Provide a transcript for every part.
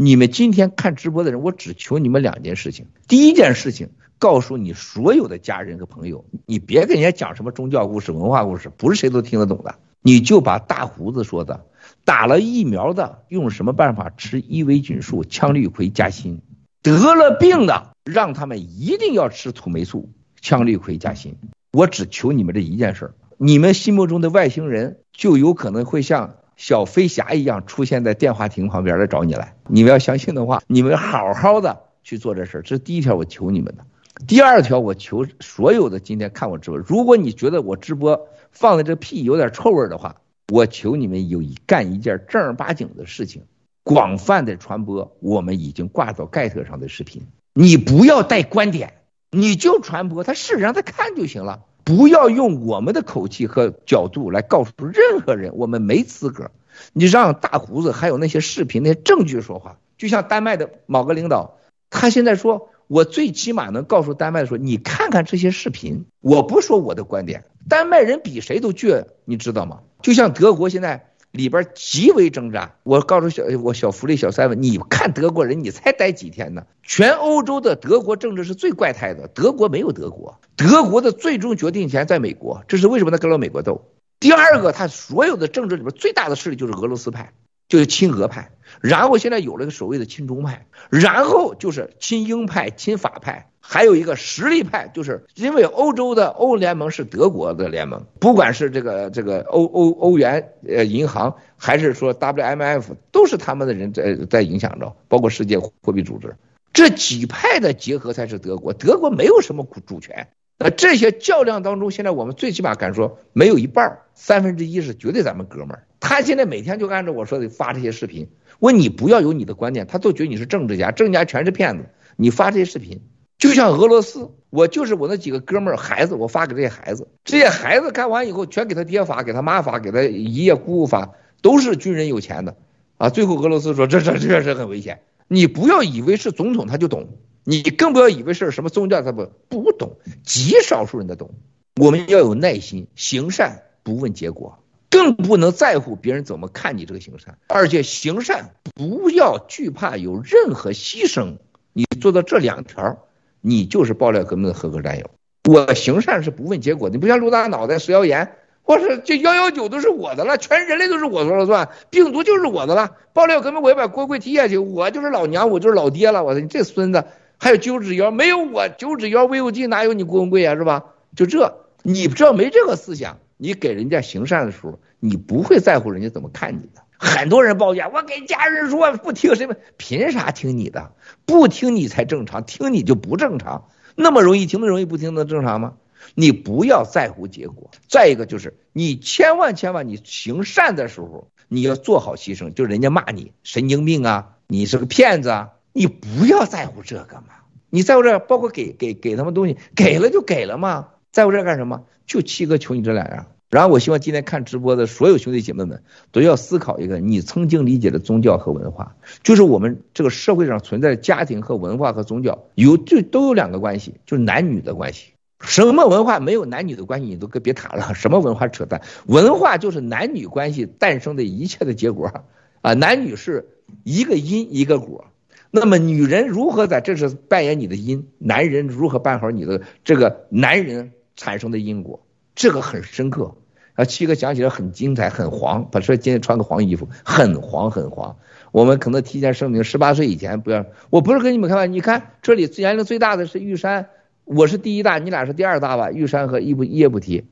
你们今天看直播的人，我只求你们两件事情。第一件事情，告诉你所有的家人和朋友，你别跟人家讲什么宗教故事、文化故事，不是谁都听得懂的。你就把大胡子说的，打了疫苗的用什么办法吃伊维菌素、羟氯喹加锌，得了病的让他们一定要吃土霉素、羟氯喹加锌。我只求你们这一件事儿，你们心目中的外星人就有可能会像。小飞侠一样出现在电话亭旁边来找你来，你们要相信的话，你们好好的去做这事儿，这是第一条我求你们的。第二条我求所有的今天看我直播，如果你觉得我直播放的这屁有点臭味的话，我求你们有一干一件正儿八经的事情，广泛的传播我们已经挂到盖特上的视频。你不要带观点，你就传播，他试让他看就行了。不要用我们的口气和角度来告诉任何人，我们没资格。你让大胡子还有那些视频、那些证据说话，就像丹麦的某个领导，他现在说，我最起码能告诉丹麦说，你看看这些视频，我不说我的观点，丹麦人比谁都倔，你知道吗？就像德国现在。里边极为挣扎。我告诉小我小福利小三问，你看德国人，你才待几天呢？全欧洲的德国政治是最怪胎的。德国没有德国，德国的最终决定权在美国。这是为什么他跟了美国斗？第二个，他所有的政治里边最大的势力就是俄罗斯派，就是亲俄派。然后现在有了个所谓的亲中派，然后就是亲英派、亲法派。还有一个实力派，就是因为欧洲的欧联盟是德国的联盟，不管是这个这个欧欧欧元呃银行，还是说 WMF，都是他们的人在在影响着，包括世界货币组织，这几派的结合才是德国。德国没有什么主权，那这些较量当中，现在我们最起码敢说，没有一半三分之一是绝对咱们哥们儿。他现在每天就按照我说的发这些视频，问你不要有你的观点，他都觉得你是政治家，政治家全是骗子。你发这些视频。就像俄罗斯，我就是我那几个哥们儿孩子，我发给这些孩子，这些孩子看完以后，全给他爹发，给他妈发，给他爷爷姑姑发，都是军人有钱的，啊，最后俄罗斯说这这确实很危险，你不要以为是总统他就懂，你更不要以为是什么宗教他不不懂，极少数人的懂，我们要有耐心，行善不问结果，更不能在乎别人怎么看你这个行善，而且行善不要惧怕有任何牺牲，你做到这两条。你就是爆料革命的合格战友。我行善是不问结果，你不像陆大脑袋食谣言，或是这幺幺九都是我的了，全人类都是我说了算，病毒就是我的了。爆料革命我要把郭贵踢下去，我就是老娘，我就是老爹了。我说你这孙子，还有九指妖，没有我九指妖魏有机哪有你郭文贵啊，是吧？就这，你只要没这个思想，你给人家行善的时候，你不会在乎人家怎么看你的。很多人抱怨，我给家人说不听谁们，凭啥听你的？不听你才正常，听你就不正常。那么容易听的容易，不听的正常吗？你不要在乎结果。再一个就是，你千万千万，你行善的时候，你要做好牺牲。就人家骂你神经病啊，你是个骗子啊，你不要在乎这个嘛。你在乎这，包括给给给他们东西，给了就给了嘛，在乎这干什么？就七哥求你这两样。然后我希望今天看直播的所有兄弟姐妹们都要思考一个你曾经理解的宗教和文化，就是我们这个社会上存在的家庭和文化和宗教有就都有两个关系，就是男女的关系。什么文化没有男女的关系，你都别谈了。什么文化扯淡，文化就是男女关系诞生的一切的结果啊！男女是一个因一个果，那么女人如何在这是扮演你的因，男人如何办好你的这个男人产生的因果。这个很深刻，啊，七哥讲起来很精彩，很黄。他说今天穿个黄衣服，很黄很黄。我们可能提前声明，十八岁以前不要。我不是跟你们开玩笑，你看这里年龄最大的是玉山，我是第一大，你俩是第二大吧？玉山和一不叶不提。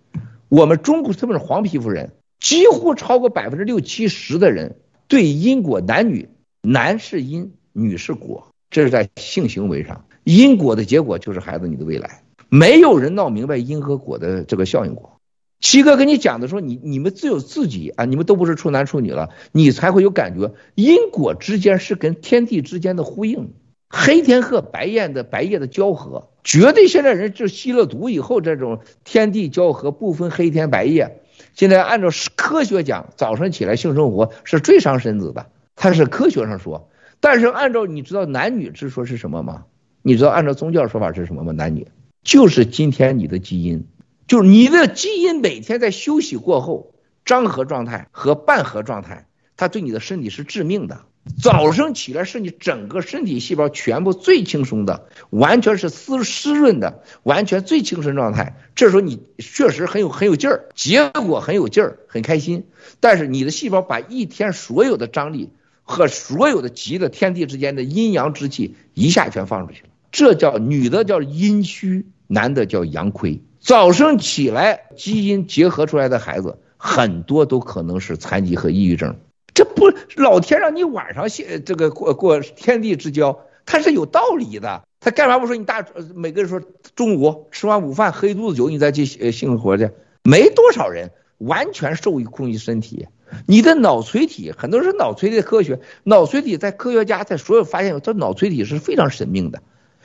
我们中国特别是黄皮肤人，几乎超过百分之六七十的人对因果男女，男是因，女是果，这是在性行为上，因果的结果就是孩子你的未来。没有人闹明白因和果的这个效应果。七哥跟你讲的时候，你你们只有自己啊，你们都不是处男处女了，你才会有感觉。因果之间是跟天地之间的呼应，黑天和白夜的白夜的交合，绝对现在人就吸了毒以后，这种天地交合不分黑天白夜。现在按照科学讲，早上起来性生活是最伤身子的，它是科学上说。但是按照你知道男女之说是什么吗？你知道按照宗教说法是什么吗？男女。就是今天你的基因，就是你的基因每天在休息过后，张合状态和半合状态，它对你的身体是致命的。早上起来是你整个身体细胞全部最轻松的，完全是湿湿润的，完全最精神状态。这时候你确实很有很有劲儿，结果很有劲儿，很开心。但是你的细胞把一天所有的张力和所有的极的天地之间的阴阳之气一下全放出去了，这叫女的叫阴虚，男的叫阳亏。早上起来基因结合出来的孩子，很多都可能是残疾和抑郁症。这不，老天让你晚上现这个过过天地之交，他是有道理的。他干嘛不说你大每个人说中午吃完午饭喝一肚子酒，你再去呃性活去？没多少人完全受控于身体。你的脑垂体，很多人说脑垂体科学，脑垂体在科学家在所有发现，这脑垂体是非常神秘的。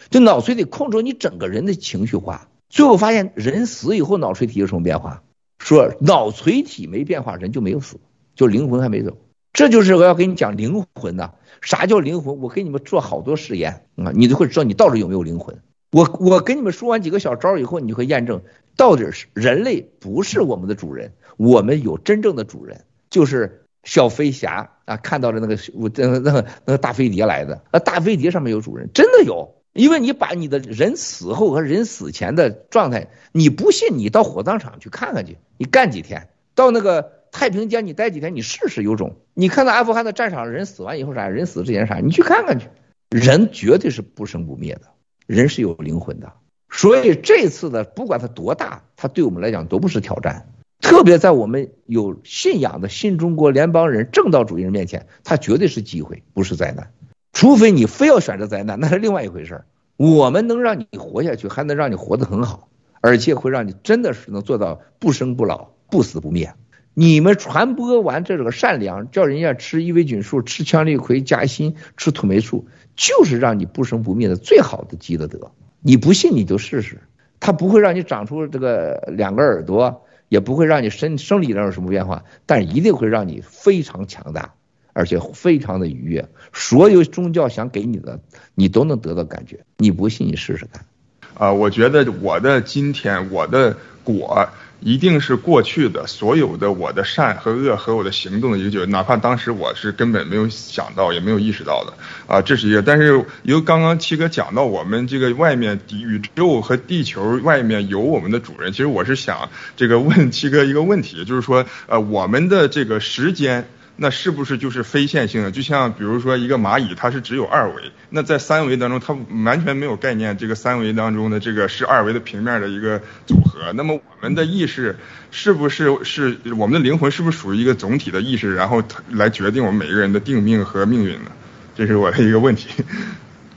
就脑垂体控制你整个人的情绪化。最后发现人死以后脑垂体有什么变化？说脑垂体没变化，人就没有死，就灵魂还没走。这就是我要跟你讲灵魂呐，啥叫灵魂？我给你们做好多实验啊，你就会知道你到底有没有灵魂。我我跟你们说完几个小招以后，你就会验证到底是人类不是我们的主人，我们有真正的主人，就是小飞侠啊，看到了那个那个那个那个大飞碟来的，那大飞碟上面有主人，真的有，因为你把你的人死后和人死前的状态，你不信你到火葬场去看看去，你干几天到那个。太平间你待几天，你试试有种。你看到阿富汗的战场，人死完以后啥？人死之前啥？你去看看去。人绝对是不生不灭的，人是有灵魂的。所以这次的不管它多大，它对我们来讲都不是挑战。特别在我们有信仰的新中国联邦人、正道主义人面前，它绝对是机会，不是灾难。除非你非要选择灾难，那是另外一回事儿。我们能让你活下去，还能让你活得很好，而且会让你真的是能做到不生不老、不死不灭。你们传播完这个善良，叫人家吃伊维菌素、吃羟氯喹加锌、吃土霉素，就是让你不生不灭的最好的积的德。你不信你就试试，它不会让你长出这个两个耳朵，也不会让你身生理上有什么变化，但一定会让你非常强大，而且非常的愉悦。所有宗教想给你的，你都能得到感觉。你不信你试试看。啊，我觉得我的今天，我的果。一定是过去的所有的我的善和恶和我的行动的一个，哪怕当时我是根本没有想到也没有意识到的啊，这是一个。但是由刚刚七哥讲到我们这个外面宇宙和地球外面有我们的主人，其实我是想这个问七哥一个问题，就是说呃我们的这个时间。那是不是就是非线性的？就像比如说一个蚂蚁，它是只有二维，那在三维当中，它完全没有概念，这个三维当中的这个是二维的平面的一个组合。那么我们的意识是不是是我们的灵魂是不是属于一个总体的意识，然后来决定我们每一个人的定命和命运呢？这是我的一个问题。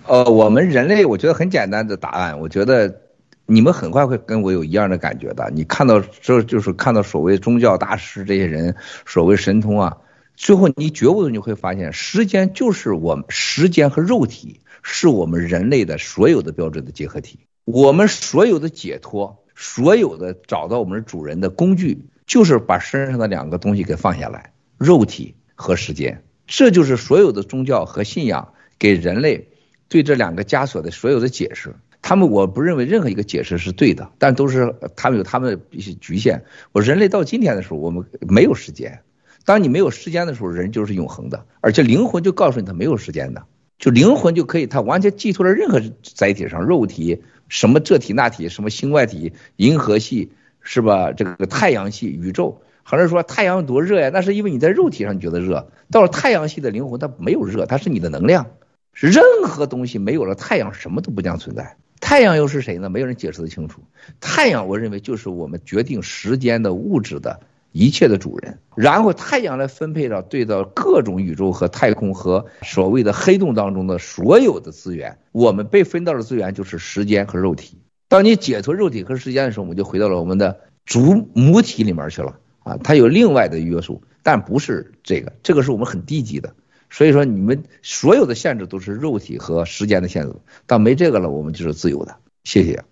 呃，我们人类，我觉得很简单的答案，我觉得你们很快会跟我有一样的感觉的。你看到这就是看到所谓宗教大师这些人，所谓神通啊。最后，你觉悟的你会发现，时间就是我们时间和肉体是我们人类的所有的标准的结合体。我们所有的解脱，所有的找到我们主人的工具，就是把身上的两个东西给放下来，肉体和时间。这就是所有的宗教和信仰给人类对这两个枷锁的所有的解释。他们我不认为任何一个解释是对的，但都是他们有他们的一些局限。我人类到今天的时候，我们没有时间。当你没有时间的时候，人就是永恒的，而且灵魂就告诉你他没有时间的，就灵魂就可以，他完全寄托在任何载体上，肉体什么这体那体，什么星外体、银河系是吧？这个太阳系、宇宙，好像说太阳有多热呀？那是因为你在肉体上你觉得热，到了太阳系的灵魂，它没有热，它是你的能量。任何东西没有了太阳，什么都不将存在。太阳又是谁呢？没有人解释得清楚。太阳，我认为就是我们决定时间的物质的。一切的主人，然后太阳来分配到对到各种宇宙和太空和所谓的黑洞当中的所有的资源，我们被分到的资源就是时间和肉体。当你解脱肉体和时间的时候，我们就回到了我们的主母体里面去了啊，它有另外的约束，但不是这个，这个是我们很低级的。所以说，你们所有的限制都是肉体和时间的限制，当没这个了，我们就是自由的。谢谢。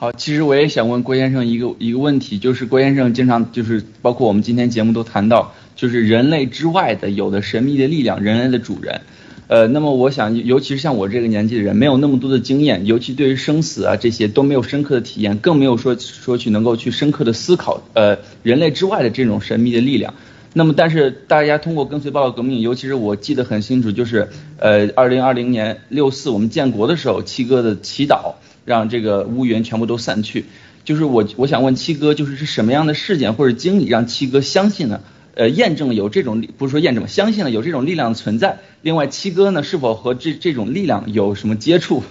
好，其实我也想问郭先生一个一个问题，就是郭先生经常就是包括我们今天节目都谈到，就是人类之外的有的神秘的力量，人类的主人。呃，那么我想，尤其是像我这个年纪的人，没有那么多的经验，尤其对于生死啊这些都没有深刻的体验，更没有说说去能够去深刻的思考，呃，人类之外的这种神秘的力量。那么，但是大家通过跟随报告革命，尤其是我记得很清楚，就是呃，二零二零年六四我们建国的时候，七哥的祈祷让这个乌云全部都散去。就是我我想问七哥，就是是什么样的事件或者经历让七哥相信呢？呃，验证了有这种不是说验证，相信了有这种力量存在。另外，七哥呢是否和这这种力量有什么接触？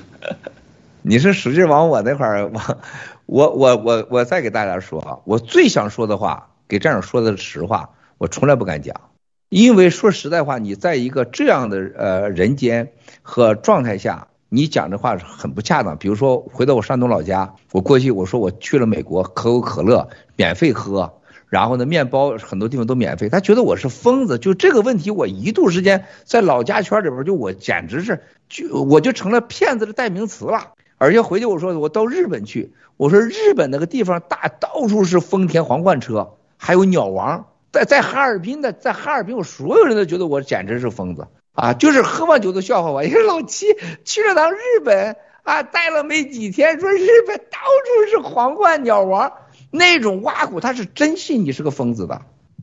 你是使劲往我那块儿往，我我我我再给大家说啊，我最想说的话，给战友说的实话，我从来不敢讲，因为说实在话，你在一个这样的呃人间和状态下。你讲这话很不恰当，比如说回到我山东老家，我过去我说我去了美国，可口可乐免费喝，然后呢面包很多地方都免费，他觉得我是疯子。就这个问题，我一度时间在老家圈里边，就我简直是就我就成了骗子的代名词了。而且回去我说我到日本去，我说日本那个地方大到处是丰田皇冠车，还有鸟王，在在哈尔滨的在哈尔滨，我所有人都觉得我简直是疯子。啊，就是喝完酒都笑话我，你说老七去了趟日本啊，待了没几天，说日本到处是皇冠鸟王那种挖苦，他是真信你是个疯子的。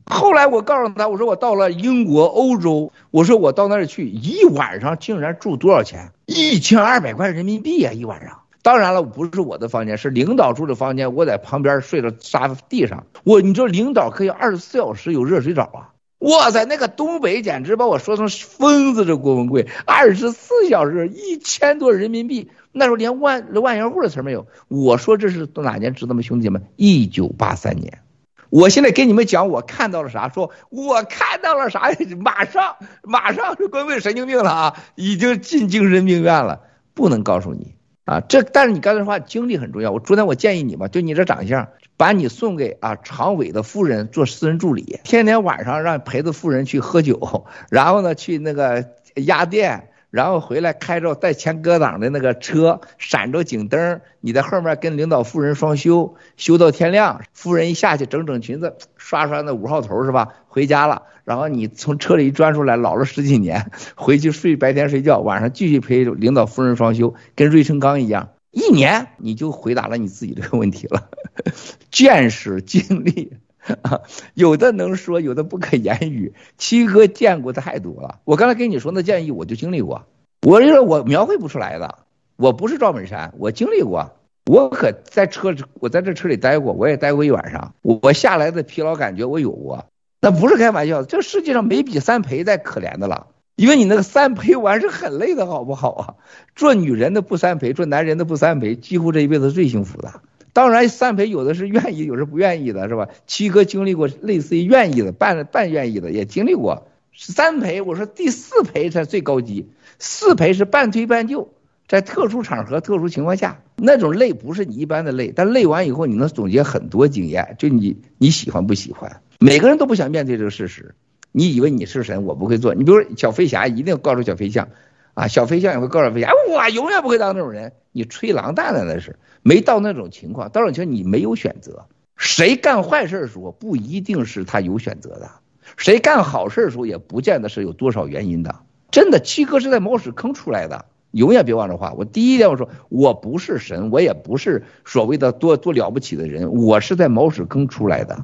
后来我告诉他，我说我到了英国、欧洲，我说我到那儿去一晚上竟然住多少钱？一千二百块人民币呀，一晚上。当然了，不是我的房间，是领导住的房间，我在旁边睡着沙地上。我你说领导可以二十四小时有热水澡啊？哇塞，那个东北简直把我说成疯子！这郭文贵，二十四小时一千多人民币，那时候连万万元户的词没有。我说这是哪年知道吗？兄弟们，一九八三年。我现在给你们讲，我看到了啥？说我看到了啥？马上马上就郭文贵神经病了啊！已经进精神病院了，不能告诉你啊。这但是你刚才说话经历很重要。我昨天我建议你嘛，就你这长相。把你送给啊常委的夫人做私人助理，天天晚上让陪着夫人去喝酒，然后呢去那个鸭店，然后回来开着带前格挡的那个车，闪着警灯，你在后面跟领导夫人双休，休到天亮，夫人一下去整整裙子，刷刷那五号头是吧？回家了，然后你从车里一钻出来，老了十几年，回去睡白天睡觉，晚上继续陪领导夫人双休，跟芮成钢一样。一年你就回答了你自己这个问题了，见识经历啊，有的能说，有的不可言语。七哥见过太多了，我刚才跟你说那建议，我就经历过。我就说我描绘不出来的，我不是赵本山，我经历过。我可在车，我在这车里待过，我也待过一晚上。我下来的疲劳感觉我有过，那不是开玩笑，这世界上没比三陪再可怜的了。因为你那个三陪玩是很累的，好不好啊？做女人的不三陪，做男人的不三陪，几乎这一辈子最幸福的。当然，三陪有的是愿意，有的是不愿意的，是吧？七哥经历过类似于愿意的、半半愿意的，也经历过三陪。我说第四陪才最高级，四陪是半推半就，在特殊场合、特殊情况下，那种累不是你一般的累，但累完以后你能总结很多经验，就你你喜欢不喜欢？每个人都不想面对这个事实。你以为你是神，我不会做。你比如说小飞侠，一定告诉小飞象，啊，小飞象也会告诉飞侠，我永远不会当那种人。你吹狼蛋的那是，没到那种情况。到那种情况，你没有选择。谁干坏事的时候，不一定是他有选择的；谁干好事的时候，也不见得是有多少原因的。真的，七哥是在茅屎坑出来的，永远别忘这话。我第一点我说，我不是神，我也不是所谓的多多了不起的人，我是在茅屎坑出来的，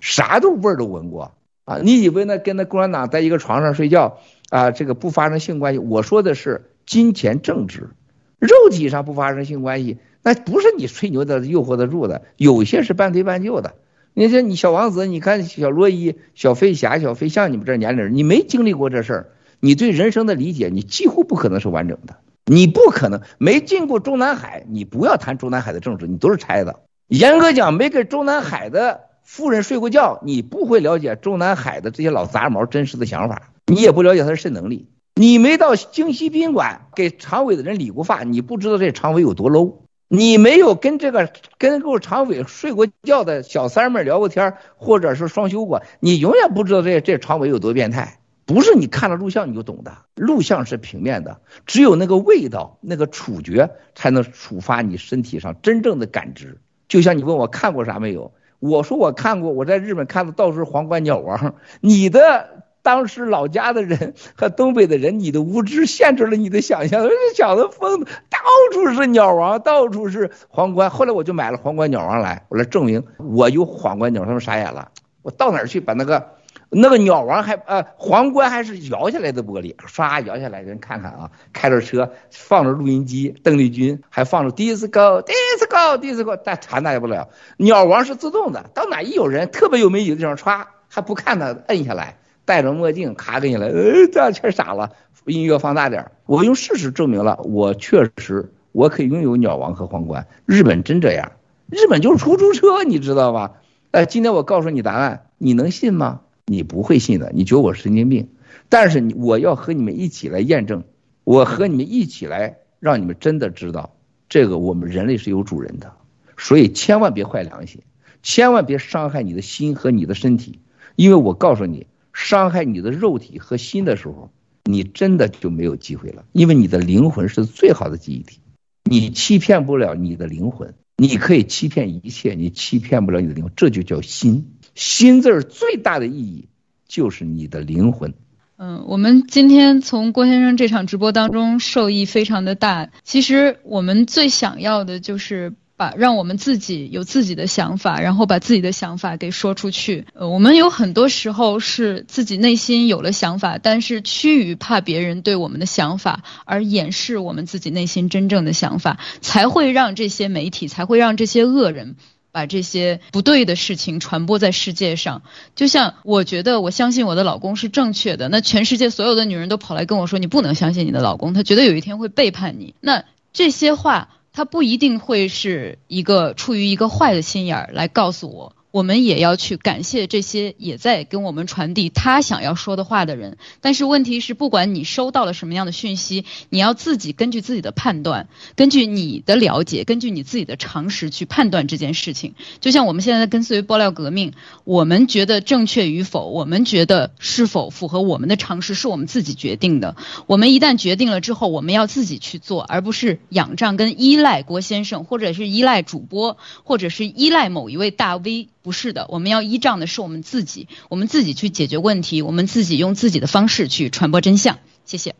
啥都味儿都闻过。啊，你以为呢？跟那共产党在一个床上睡觉啊，这个不发生性关系？我说的是金钱政治，肉体上不发生性关系，那不是你吹牛的诱惑得住的。有些是半推半就的。你说你小王子，你看小罗伊、小飞侠、小飞象，你们这年龄人，你没经历过这事儿，你对人生的理解，你几乎不可能是完整的。你不可能没进过中南海，你不要谈中南海的政治，你都是猜的。严格讲，没给中南海的。夫人睡过觉，你不会了解中南海的这些老杂毛真实的想法，你也不了解他的肾能力。你没到京西宾馆给常委的人理过发，你不知道这常委有多 low。你没有跟这个跟够常委睡过觉的小三们聊过天，或者是双休过，你永远不知道这这常委有多变态。不是你看了录像你就懂的，录像是平面的，只有那个味道、那个触觉才能触发你身体上真正的感知。就像你问我看过啥没有？我说我看过，我在日本看的到处是皇冠鸟王。你的当时老家的人和东北的人，你的无知限制了你的想象。这小子疯，到处是鸟王，到处是皇冠。后来我就买了皇冠鸟王来，我来证明我有皇冠鸟。他们傻眼了，我到哪儿去把那个那个鸟王还呃皇冠还是摇下来的玻璃，唰摇下来，人看看啊，开着车放着录音机，邓丽君还放着 disco disco disco，但传达不了。鸟王是自动的，到哪一有人特别有美女的地方，歘还不看他，摁下来，戴着墨镜，咔给你来，呃，这全傻了。音乐放大点，我用事实证明了，我确实我可以拥有鸟王和皇冠。日本真这样，日本就是出租车，你知道吧？哎，今天我告诉你答案，你能信吗？你不会信的，你觉得我是神经病，但是我要和你们一起来验证，我和你们一起来让你们真的知道，这个我们人类是有主人的，所以千万别坏良心，千万别伤害你的心和你的身体，因为我告诉你，伤害你的肉体和心的时候，你真的就没有机会了，因为你的灵魂是最好的记忆体，你欺骗不了你的灵魂，你可以欺骗一切，你欺骗不了你的灵魂，这就叫心。心字儿最大的意义就是你的灵魂。嗯，我们今天从郭先生这场直播当中受益非常的大。其实我们最想要的就是把让我们自己有自己的想法，然后把自己的想法给说出去。呃，我们有很多时候是自己内心有了想法，但是趋于怕别人对我们的想法而掩饰我们自己内心真正的想法，才会让这些媒体，才会让这些恶人。把这些不对的事情传播在世界上，就像我觉得我相信我的老公是正确的，那全世界所有的女人都跑来跟我说，你不能相信你的老公，他觉得有一天会背叛你。那这些话，他不一定会是一个出于一个坏的心眼儿来告诉我。我们也要去感谢这些也在跟我们传递他想要说的话的人，但是问题是，不管你收到了什么样的讯息，你要自己根据自己的判断，根据你的了解，根据你自己的常识去判断这件事情。就像我们现在跟随爆料革命，我们觉得正确与否，我们觉得是否符合我们的常识，是我们自己决定的。我们一旦决定了之后，我们要自己去做，而不是仰仗跟依赖郭先生，或者是依赖主播，或者是依赖某一位大 V。不是的，我们要依仗的是我们自己，我们自己去解决问题，我们自己用自己的方式去传播真相。谢谢。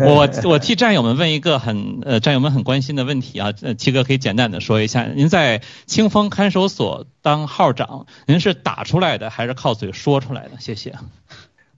我我替战友们问一个很呃战友们很关心的问题啊，呃七哥可以简单的说一下，您在清风看守所当号长，您是打出来的还是靠嘴说出来的？谢谢。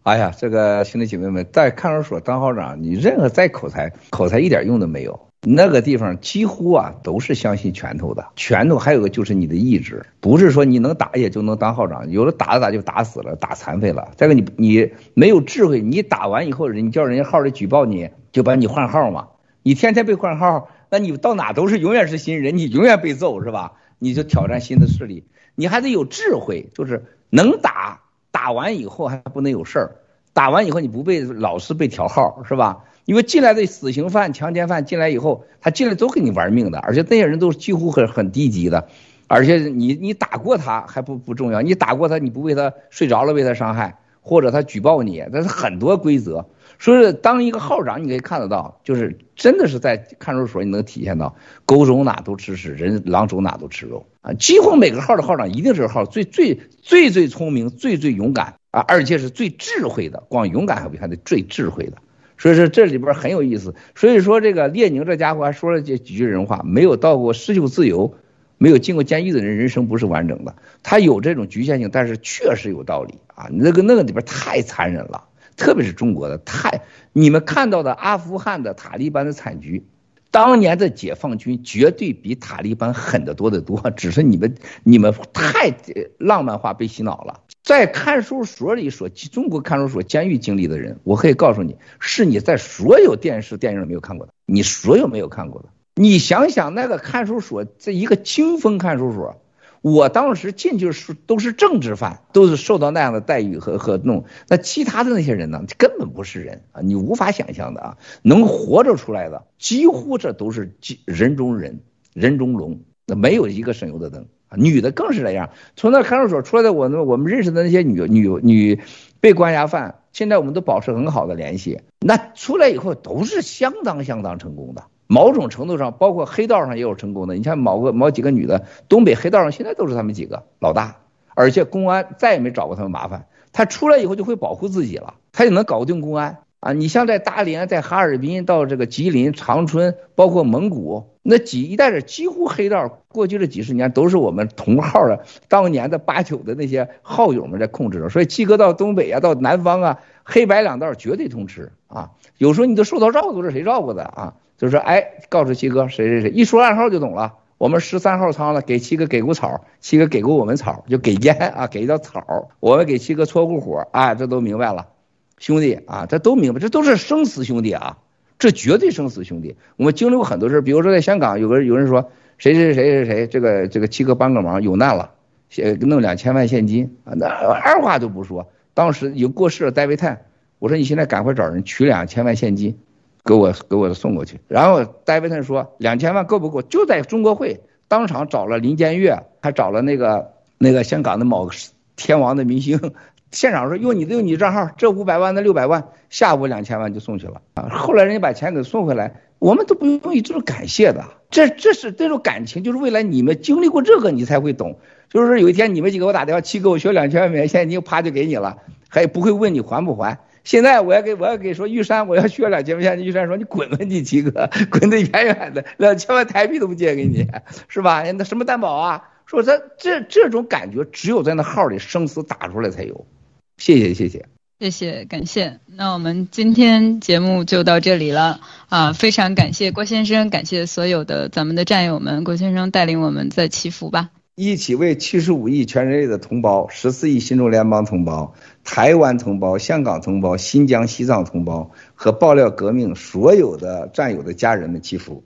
哎呀，这个兄弟姐妹们，在看守所当号长，你任何再口才，口才一点用都没有。那个地方几乎啊都是相信拳头的，拳头还有个就是你的意志，不是说你能打也就能当号长，有的打着打就打死了，打残废了。再个你你没有智慧，你打完以后人你叫人家号里举报你，就把你换号嘛。你天天被换号，那你到哪都是永远是新人，你永远被揍是吧？你就挑战新的势力，你还得有智慧，就是能打，打完以后还不能有事儿，打完以后你不被老是被调号是吧？因为进来的死刑犯、强奸犯进来以后，他进来都跟你玩命的，而且那些人都是几乎很很低级的，而且你你打过他还不不重要，你打过他你不为他睡着了为他伤害，或者他举报你，那是很多规则。所以当一个号长，你可以看得到，就是真的是在看守所你能体现到，狗走哪都吃屎，人狼走哪都吃肉啊！几乎每个号的号长一定是号最最最最聪明、最最勇敢啊，而且是最智慧的，光勇敢还不还得最智慧的。所以说这里边很有意思。所以说这个列宁这家伙还说了这几句人话，没有到过失去自由，没有进过监狱的人，人生不是完整的。他有这种局限性，但是确实有道理啊。那个那个里边太残忍了，特别是中国的太，你们看到的阿富汗的塔利班的惨局。当年的解放军绝对比塔利班狠得多得多，只是你们你们太浪漫化被洗脑了。在看守所里所中国看守所监狱经历的人，我可以告诉你，是你在所有电视电影里没有看过的，你所有没有看过的。你想想那个看守所，这一个清风看守所。我当时进去是都是政治犯，都是受到那样的待遇和和弄。那其他的那些人呢，根本不是人啊，你无法想象的啊，能活着出来的，几乎这都是人中人，人中龙，那没有一个省油的灯。女的更是这样，从那看守所出来的，我我们认识的那些女女女被关押犯，现在我们都保持很好的联系。那出来以后都是相当相当成功的。某种程度上，包括黑道上也有成功的。你像某个某几个女的，东北黑道上现在都是他们几个老大，而且公安再也没找过他们麻烦。他出来以后就会保护自己了，他就能搞定公安。啊，你像在大连、在哈尔滨到这个吉林、长春，包括蒙古，那几一带是几乎黑道，过去这几十年都是我们同号的当年的八九的那些号友们在控制着。所以七哥到东北啊，到南方啊，黑白两道绝对通吃啊。有时候你都受到照顾，是谁照顾的啊？就是说，哎，告诉七哥谁谁谁，一说暗号就懂了。我们十三号仓了，给七哥给过草，七哥给过我们草，就给烟啊，给一道草，我们给七哥搓过火啊，这都明白了。兄弟啊，这都明白，这都是生死兄弟啊，这绝对生死兄弟。我们经历过很多事，比如说在香港，有个有人说谁谁谁谁谁，这个这个七哥帮个忙，有难了，弄两千万现金啊，那二话都不说。当时有过世了，戴维泰，我说你现在赶快找人取两千万现金，给我给我送过去。然后戴维泰说两千万够不够？就在中国会当场找了林建岳，还找了那个那个香港的某天王的明星。现场说用你的用你账号，这五百万那六百万，下午两千万就送去了啊！后来人家把钱给送回来，我们都不用一直感谢的，这这是这种感情，就是未来你们经历过这个，你才会懂。就是说有一天你们几个给我打电话，七哥我需要两千万美元现金，啪就给你了，还不会问你还不还。现在我要给我要给说玉山，我要需要两千万现金，玉山说你滚吧你七哥，滚得远远的，两千万台币都不借给你，是吧？那什么担保啊？说这这这种感觉，只有在那号里生死打出来才有。谢谢谢谢谢谢感谢，那我们今天节目就到这里了啊！非常感谢郭先生，感谢所有的咱们的战友们，郭先生带领我们在祈福吧。一起为七十五亿全人类的同胞、十四亿新中联邦同胞、台湾同胞、香港同胞、新疆、西藏同胞和爆料革命所有的战友的家人们祈福。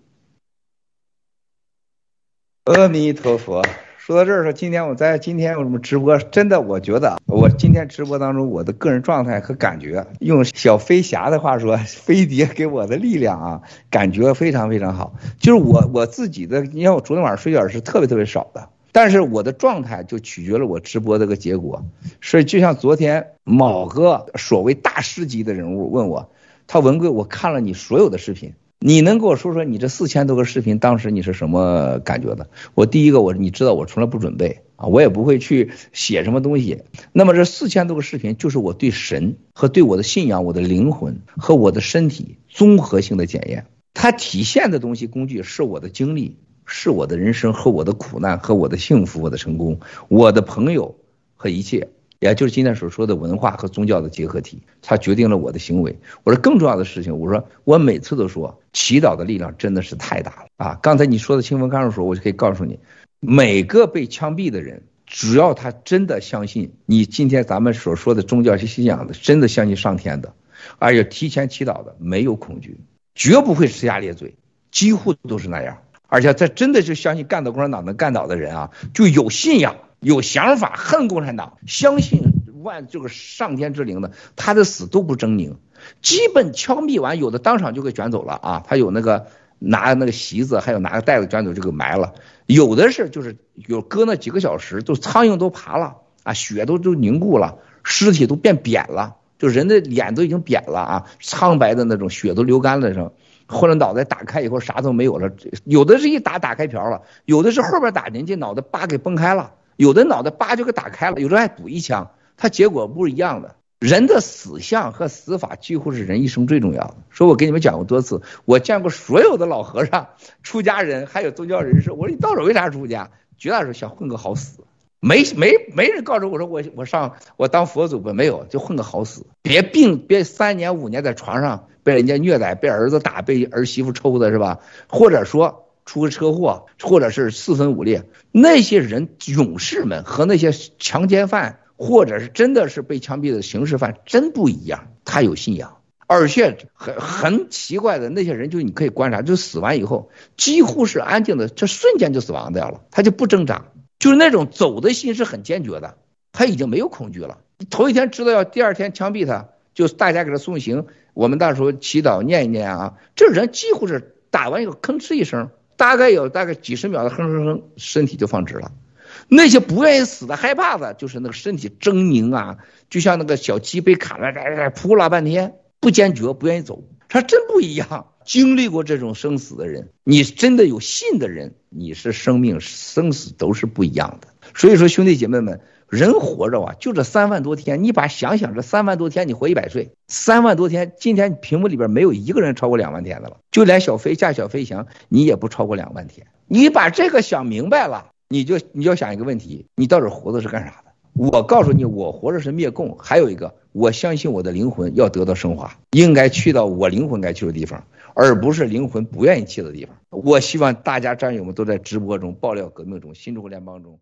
阿弥陀佛。说到这儿说，今天我在今天我们直播，真的我觉得我今天直播当中我的个人状态和感觉，用小飞侠的话说，飞碟给我的力量啊，感觉非常非常好。就是我我自己的，你看我昨天晚上睡觉是特别特别少的，但是我的状态就取决了我直播这个结果。所以就像昨天某个所谓大师级的人物问我，他文贵，我看了你所有的视频。你能跟我说说你这四千多个视频当时你是什么感觉的？我第一个我你知道我从来不准备啊，我也不会去写什么东西。那么这四千多个视频就是我对神和对我的信仰、我的灵魂和我的身体综合性的检验。它体现的东西工具是我的经历，是我的人生和我的苦难和我的幸福、我的成功、我的朋友和一切。也就是今天所说的文化和宗教的结合体，它决定了我的行为。我说更重要的事情，我说我每次都说，祈祷的力量真的是太大了啊！刚才你说的清风看守所，我就可以告诉你，每个被枪毙的人，只要他真的相信你今天咱们所说的宗教信仰的，真的相信上天的，而且提前祈祷的，没有恐惧，绝不会呲牙咧嘴，几乎都是那样。而且他真的就相信干倒共产党能干倒的人啊，就有信仰。有想法，恨共产党，相信万这个上天之灵的，他的死都不狰狞。基本枪毙完，有的当场就给卷走了啊，他有那个拿那个席子，还有拿个袋子卷走就给埋了。有的是就是有搁那几个小时，都苍蝇都爬了啊，血都都凝固了，尸体都变扁了，就人的脸都已经扁了啊，苍白的那种血都流干了上，或者脑袋打开以后啥都没有了。有的是一打打开瓢了，有的是后边打进去，脑袋叭给崩开了。有的脑袋叭就给打开了，有的还补一枪，他结果不是一样的。人的死相和死法几乎是人一生最重要的。说我给你们讲过多次，我见过所有的老和尚、出家人还有宗教人士。我说你到底为啥出家？绝大多数想混个好死，没没没人告诉我说我我上我当佛祖吧，没有，就混个好死，别病别三年五年在床上被人家虐待，被儿子打，被儿媳妇抽的是吧？或者说。出个车祸，或者是四分五裂，那些人勇士们和那些强奸犯，或者是真的是被枪毙的刑事犯，真不一样。他有信仰，而且很很奇怪的，那些人就你可以观察，就死完以后几乎是安静的，这瞬间就死亡掉了，他就不挣扎，就是那种走的心是很坚决的，他已经没有恐惧了。头一天知道要第二天枪毙他，就大家给他送行，我们到时候祈祷念一念啊，这人几乎是打完以后吭哧一声。大概有大概几十秒的哼哼哼，身体就放直了。那些不愿意死的、害怕的，就是那个身体狰狞啊，就像那个小鸡被砍了，扑了半天，不坚决，不愿意走。他真不一样。经历过这种生死的人，你真的有信的人，你是生命生死都是不一样的。所以说，兄弟姐妹们，人活着啊，就这三万多天，你把想想这三万多天，你活一百岁，三万多天，今天屏幕里边没有一个人超过两万天的了，就连小飞驾小飞翔，你也不超过两万天。你把这个想明白了，你就你要想一个问题，你到底活着是干啥的？我告诉你，我活着是灭共，还有一个，我相信我的灵魂要得到升华，应该去到我灵魂该去的地方，而不是灵魂不愿意去的地方。我希望大家战友们都在直播中爆料革命中新中国联邦中。